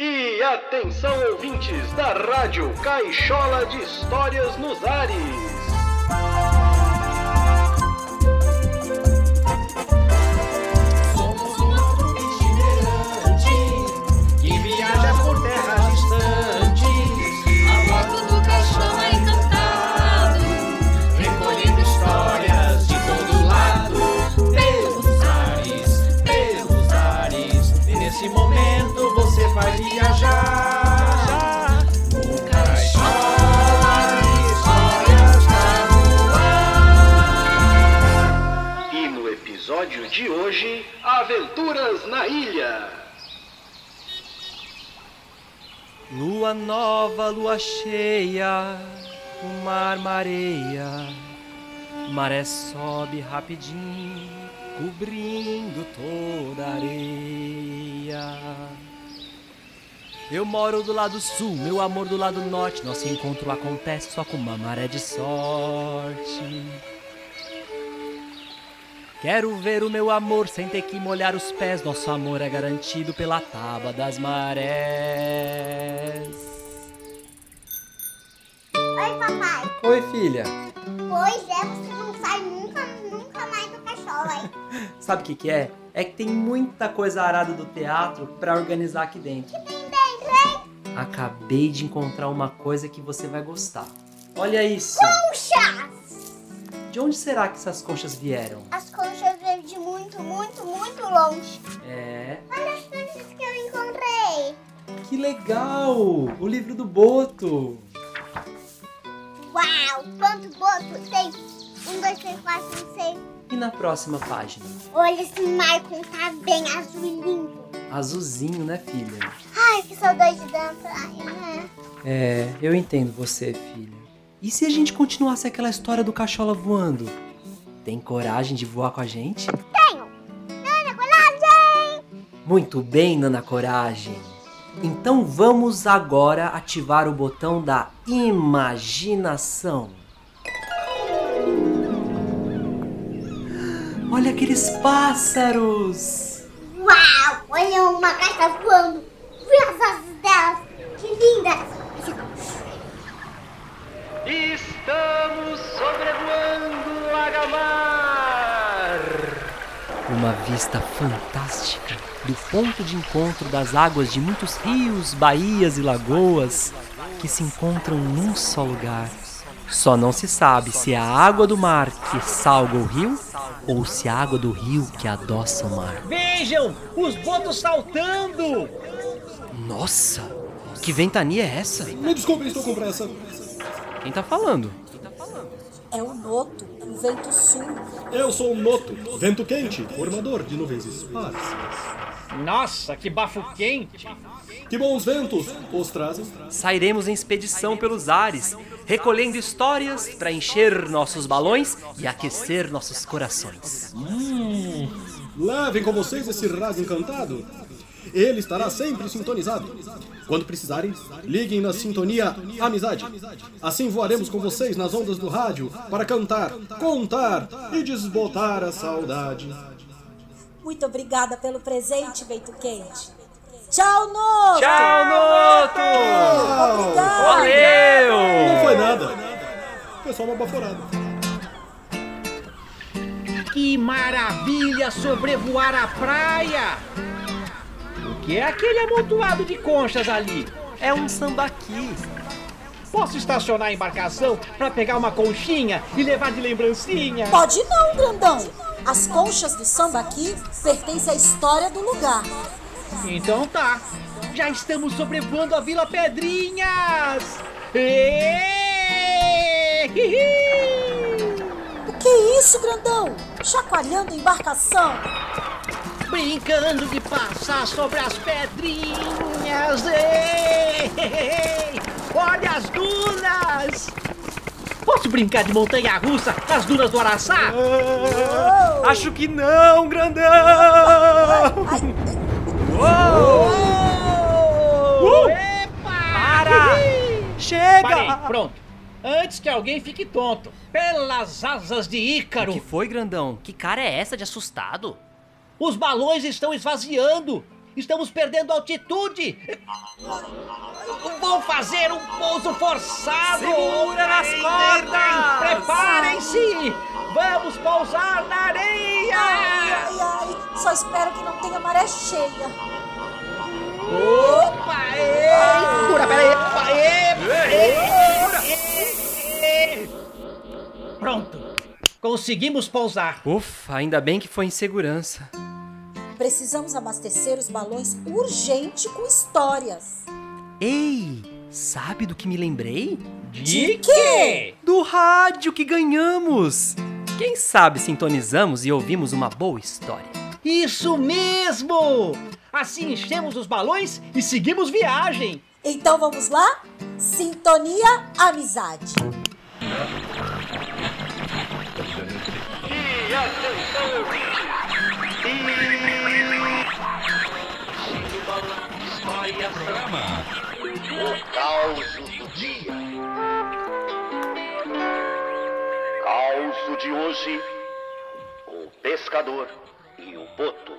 E atenção ouvintes da Rádio Caixola de Histórias nos Ares. De hoje, Aventuras na Ilha. Lua nova, lua cheia, o mar mareia, maré sobe rapidinho, cobrindo toda a areia. Eu moro do lado sul, meu amor do lado norte, nosso encontro acontece só com uma maré de sorte. Quero ver o meu amor sem ter que molhar os pés. Nosso amor é garantido pela tábua das marés. Oi, papai. Oi, filha. Pois é, você não sai nunca, nunca mais do cachorro, hein? Sabe o que, que é? É que tem muita coisa arada do teatro pra organizar aqui dentro. Tem dentro, hein? Acabei de encontrar uma coisa que você vai gostar. Olha isso! Conchas! De onde será que essas conchas vieram? As conchas vêm de muito, muito, longe. É. Olha as conchas que eu encontrei. Que legal! O livro do Boto! Uau! Quanto boto tem? Um, dois, três, quatro, cinco, seis. E na próxima página? Olha, esse Maicon tá bem azul e limpo. Azulzinho, né, filha? Ai, que saudade da praia, né? É, eu entendo você, filha. E se a gente continuasse aquela história do cachola voando? Tem coragem de voar com a gente? Muito bem, Nana Coragem. Então vamos agora ativar o botão da imaginação. Olha aqueles pássaros! Uau! Olha uma gaita voando. Vê as asas delas. Que lindas! Estamos sobrevoando Lagamar. Uma vista fantástica do ponto de encontro das águas de muitos rios, baías e lagoas que se encontram num só lugar. Só não se sabe se é a água do mar que salga o rio ou se é a água do rio que adoça o mar. Vejam, os botos saltando! Nossa, que ventania é essa? Me desculpe, estou com pressa. Quem tá falando? É o Noto, o vento sul. Eu sou o Noto, vento quente, formador de nuvens esparsas. Nossa, que bafo quente! Que bons ventos os trazem. Sairemos em expedição pelos ares, recolhendo histórias para encher nossos balões e aquecer nossos corações. Levem com vocês esse raso encantado. Ele estará sempre sintonizado. Quando precisarem, liguem na sintonia Amizade. Assim voaremos com vocês nas ondas do rádio para cantar, contar e desbotar a saudade. Muito obrigada pelo presente, vento quente. Tchau, Noto! Tchau, Noto! Obrigada! Valeu! Não foi nada. Foi só uma baforada. Que maravilha sobrevoar a praia! Que é aquele amontoado de conchas ali? É um sambaqui. Posso estacionar a embarcação para pegar uma conchinha e levar de lembrancinha? Pode não, grandão. As conchas do samba aqui pertencem à história do lugar. Então tá. Já estamos sobrevoando a Vila Pedrinhas! Hihi! O que é isso, grandão? Chacoalhando a embarcação. Brincando de passar sobre as pedrinhas! Êêêê! Olha as dunas! Posso brincar de montanha-russa nas dunas do Araçá? Acho que não, grandão! Ai, Uh! Epa! Para! Chega! Parei, pronto. Antes que alguém fique tonto. Pelas asas de Ícaro, O que foi, grandão? Que cara é essa de assustado? Os balões estão esvaziando. Estamos perdendo altitude! Vou fazer um pouso forçado! Segura nas cordas! Preparem-se! Vamos pousar na areia! Ai, ai, só espero que não tenha maré cheia. Opa! Ei! Segura, peraí! Opa, ei, ei, ei. Pronto! Conseguimos pousar! Ufa, ainda bem que foi em segurança. Precisamos abastecer os balões urgente com histórias. Ei, sabe do que me lembrei? De quê? Do rádio que ganhamos! Quem sabe sintonizamos e ouvimos uma boa história. Isso mesmo! Assim enchemos os balões e seguimos viagem! Então vamos lá? Sintonia Amizade. E atenção, ouvintes! O caos do dia. Caos de hoje: o pescador e o boto.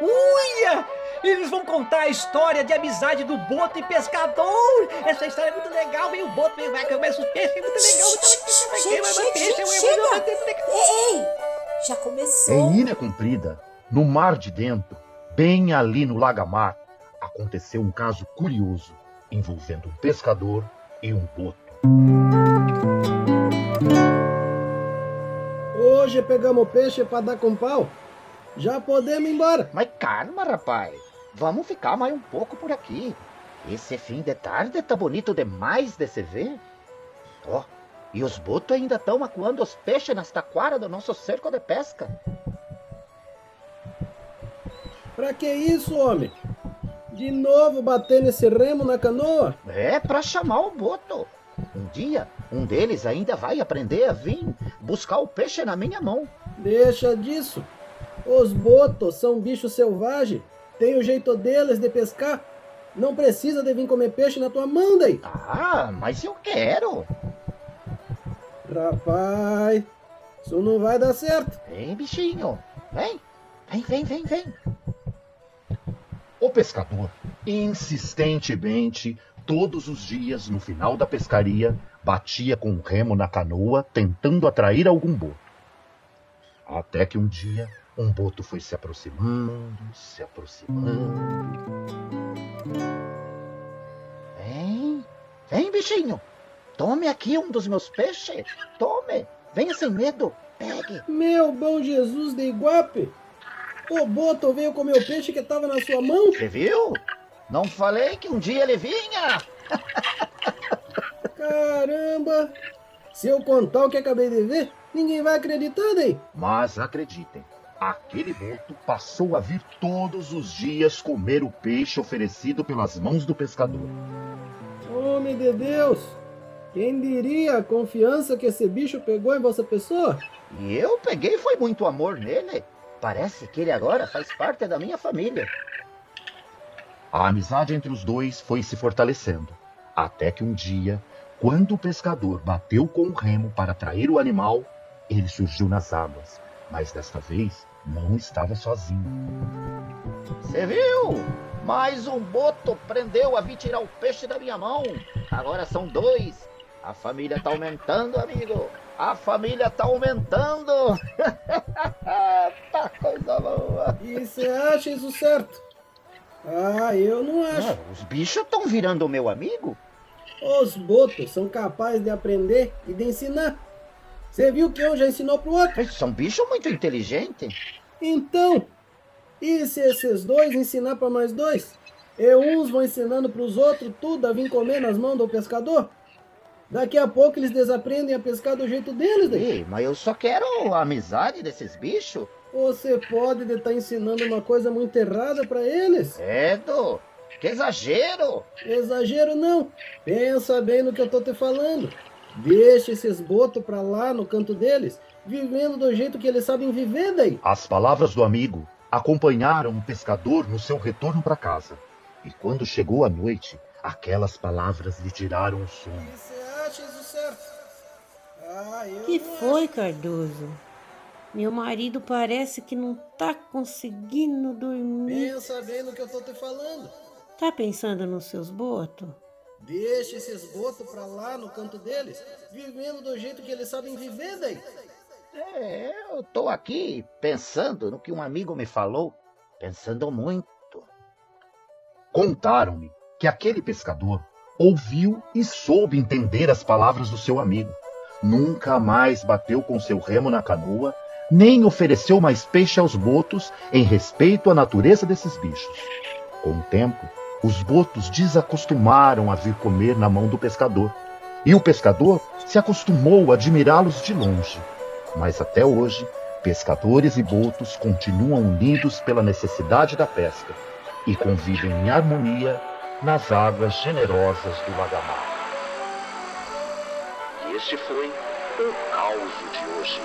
Uia! Eles vão contar a história de amizade do boto e pescador! Essa história é muito legal, vem o boto, vem vai começa os peixes, é muito legal! Ei, ei, já começou. Em Ilha Comprida, no mar de dentro, bem ali no Lagamar, aconteceu um caso curioso envolvendo um pescador e um boto. Hoje pegamos peixe pra dar com pau. Já podemos ir embora. Mas calma, rapaz. Vamos ficar mais um pouco por aqui. Esse fim de tarde tá bonito demais de se ver. Ó, e os botos ainda estão acuando os peixes nas taquaras do nosso cerco de pesca. Pra que isso, homem? De novo bater nesse remo na canoa? É pra chamar o boto. Um dia, um deles ainda vai aprender a vir buscar o peixe na minha mão. Deixa disso. Os botos são bichos selvagens. Tem o jeito deles de pescar. Não precisa de vir comer peixe na tua mão, daí. Ah, mas eu quero. Rapaz, isso não vai dar certo. Vem, bichinho. Vem, vem, vem, vem, vem. O pescador, insistentemente, todos os dias, no final da pescaria, batia com o remo na canoa, tentando atrair algum boto. Até que um dia, um boto foi se aproximando, se aproximando. Vem, vem, bichinho. Tome aqui um dos meus peixes. Tome. Venha sem medo. Pegue. Meu bom Jesus de Iguape. O boto veio comer o peixe que estava na sua mão. Você viu? Não falei que um dia ele vinha? Caramba! Se eu contar o que acabei de ver, ninguém vai acreditar, daí. Mas acreditem, aquele boto passou a vir todos os dias comer o peixe oferecido pelas mãos do pescador. Homem de Deus! Quem diria a confiança que esse bicho pegou em vossa pessoa? E eu peguei foi muito amor nele. Parece que ele agora faz parte da minha família. A amizade entre os dois foi se fortalecendo, até que um dia, quando o pescador bateu com o remo para atrair o animal, ele surgiu nas águas, mas desta vez não estava sozinho. Você viu? Mais um boto prendeu a vir tirar o peixe da minha mão. Agora são dois. A família tá aumentando, amigo. A família tá aumentando. tá coisa boa. E você acha isso certo? Ah, eu não acho. Os bichos estão virando meu amigo? Os botos são capazes de aprender e de ensinar. Você viu que um já ensinou pro outro? Eles são bichos muito inteligentes. Então, e se esses dois ensinar para mais dois? E uns vão ensinando para os outros tudo a vir comer nas mãos do pescador? Daqui a pouco eles desaprendem a pescar do jeito deles, daí. Ei, mas eu só quero a amizade desses bichos. Você pode estar ensinando uma coisa muito errada para eles. Edo, que exagero! Exagero não. Pensa bem no que eu tô te falando. Deixa esses botos pra lá no canto deles, vivendo do jeito que eles sabem viver daí. As palavras do amigo acompanharam o pescador no seu retorno para casa. E quando chegou a noite, aquelas palavras lhe tiraram o sono. Que foi, Cardoso? Meu marido parece que não tá conseguindo dormir. Pensa bem no que eu tô te falando. Tá pensando nos seus botos? Deixa esses botos pra lá no canto deles, vivendo do jeito que eles sabem viver daí. É, eu tô aqui pensando no que um amigo me falou, pensando muito. Contaram-me que aquele pescador ouviu e soube entender as palavras do seu amigo. Nunca mais bateu com seu remo na canoa, nem ofereceu mais peixe aos botos em respeito à natureza desses bichos. Com o tempo, os botos desacostumaram a vir comer na mão do pescador, e o pescador se acostumou a admirá-los de longe. Mas até hoje, pescadores e botos continuam unidos pela necessidade da pesca e convivem em harmonia nas águas generosas do Lagamar. Este foi o caos de hoje.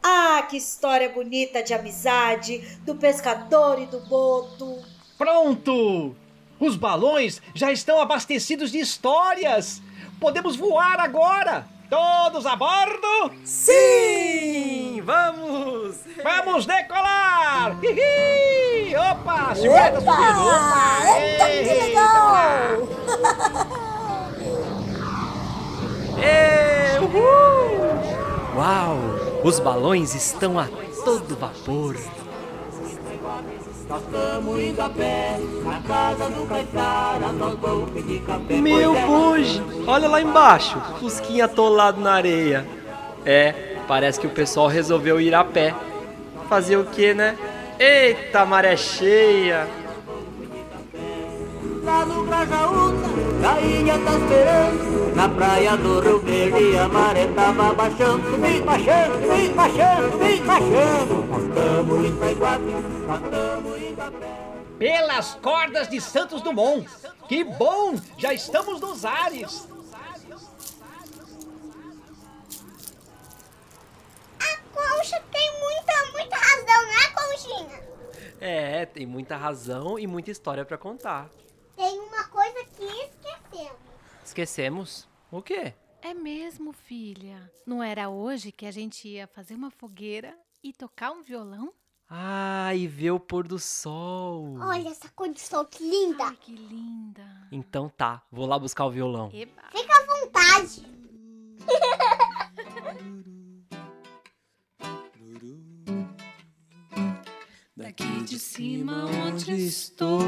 Ah, que história bonita de amizade do pescador e do boto. Pronto! Os balões já estão abastecidos de histórias! Podemos voar agora! Todos a bordo? Sim! Vamos! Vamos decolar! Hihi! Opa! Segura subindo! Opa! Eita, que Ei, legal! Ê, uhul! Uau! Os balões estão a todo vapor. Nós estamos indo a pé, na casa do Caetara, nós vamos pedir café. Meu Pois é. buge! Olha lá embaixo, Fusquinha atolado na areia. É, parece que o pessoal resolveu ir a pé. Fazer o que, né? Eita, maré cheia! Lá no Grajaúna, Rainha tá esperando. Na praia do Rio Verde, a maré tava baixando. Vem baixando, vem baixando, vem baixando. Nós estamos indo pra Iguape, nós estamos indo a pé. Pelas cordas de Santos Dumont. Que bom! Já estamos nos ares. Concha tem muita, muita razão, né, conchinha? É, tem muita razão e muita história pra contar. Tem uma coisa que esquecemos. Esquecemos? O quê? É mesmo, filha. Não era hoje que a gente ia fazer uma fogueira e tocar um violão? Ah, e ver o pôr do sol. Olha essa cor de sol que linda. Ai, que linda. Então tá, vou lá buscar o violão. Eba. Fica à vontade. Daqui de cima onde estou,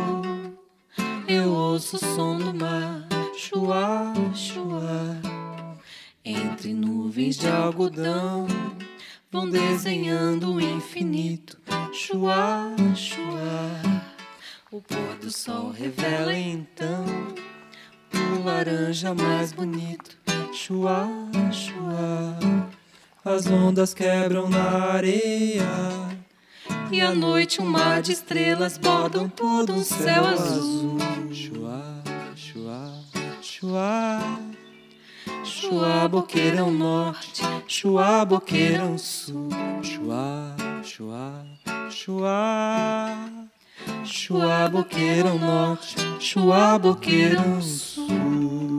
eu ouço o som do mar, chuá, chuá. Entre nuvens de algodão, vão desenhando o infinito, chuá, chuá. O pôr do sol revela então o laranja mais bonito, chuá, chuá. As ondas quebram na areia. E à noite um mar de estrelas bordam todo um céu azul. Chuá, chuá, chuá. Chuá, boqueirão norte, chuá, boqueirão sul. Chuá, chuá, chuá. Chuá, boqueirão norte, chuá, boqueirão sul.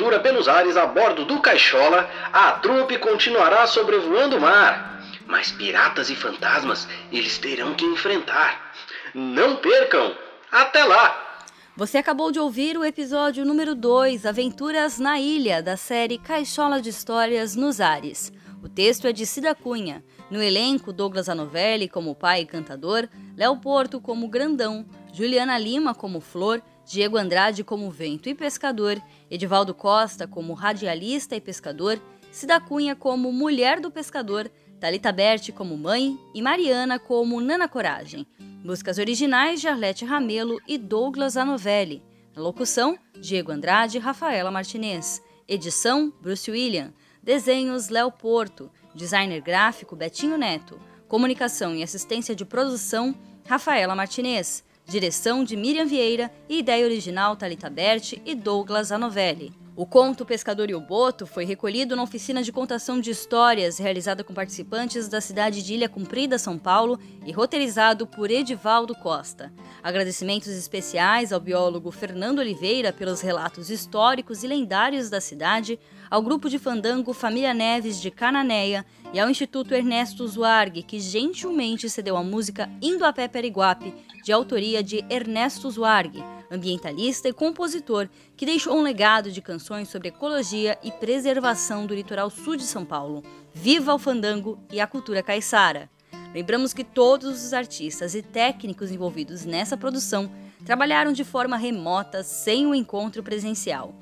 Aventura pelos ares a bordo do Caixola, a trupe continuará sobrevoando o mar. Mas piratas e fantasmas eles terão que enfrentar. Não percam! Até lá! Você acabou de ouvir o episódio número 2, Aventuras na Ilha, da série Caixola de Histórias nos Ares. O texto é de Cida Cunha. No elenco, Douglas Anovelli como pai e cantador, Léo Porto como grandão, Juliana Lima como flor, Diego Andrade como vento e pescador, Edivaldo Costa como radialista e pescador, Cida Cunha como mulher do pescador, Talita Berti como mãe e Mariana como Nana Coragem. Músicas originais de Arlete Ramelo e Douglas Anovelli. Na locução, Diego Andrade e Rafaela Martinez. Edição, Bruce William. Desenhos, Léo Porto. Designer gráfico, Betinho Neto. Comunicação e assistência de produção, Rafaela Martinez. Direção de Miriam Vieira e ideia original Talita Berti e Douglas Anovelli. O conto Pescador e o Boto foi recolhido na oficina de contação de histórias realizada com participantes da cidade de Ilha Cumprida, São Paulo, e roteirizado por Edivaldo Costa. Agradecimentos especiais ao biólogo Fernando Oliveira pelos relatos históricos e lendários da cidade, ao grupo de fandango Família Neves de Cananéia e ao Instituto Ernesto Zuarg, que gentilmente cedeu a música Indo a Pé Periguape, de autoria de Ernesto Zuarg ambientalista e compositor que deixou um legado de canções sobre ecologia e preservação do litoral sul de São Paulo. Viva o fandango e a cultura caiçara! Lembramos que todos os artistas e técnicos envolvidos nessa produção trabalharam de forma remota, sem o encontro presencial.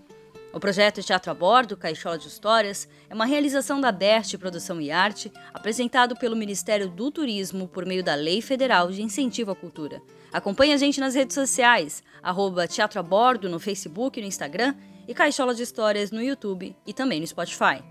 O projeto Teatro a Bordo, Caixola de Histórias, é uma realização da BERT Produção e Arte, apresentado pelo Ministério do Turismo por meio da Lei Federal de Incentivo à Cultura. Acompanhe a gente nas redes sociais, arroba Teatro a Bordo no Facebook e no Instagram e Caixola de Histórias no YouTube e também no Spotify.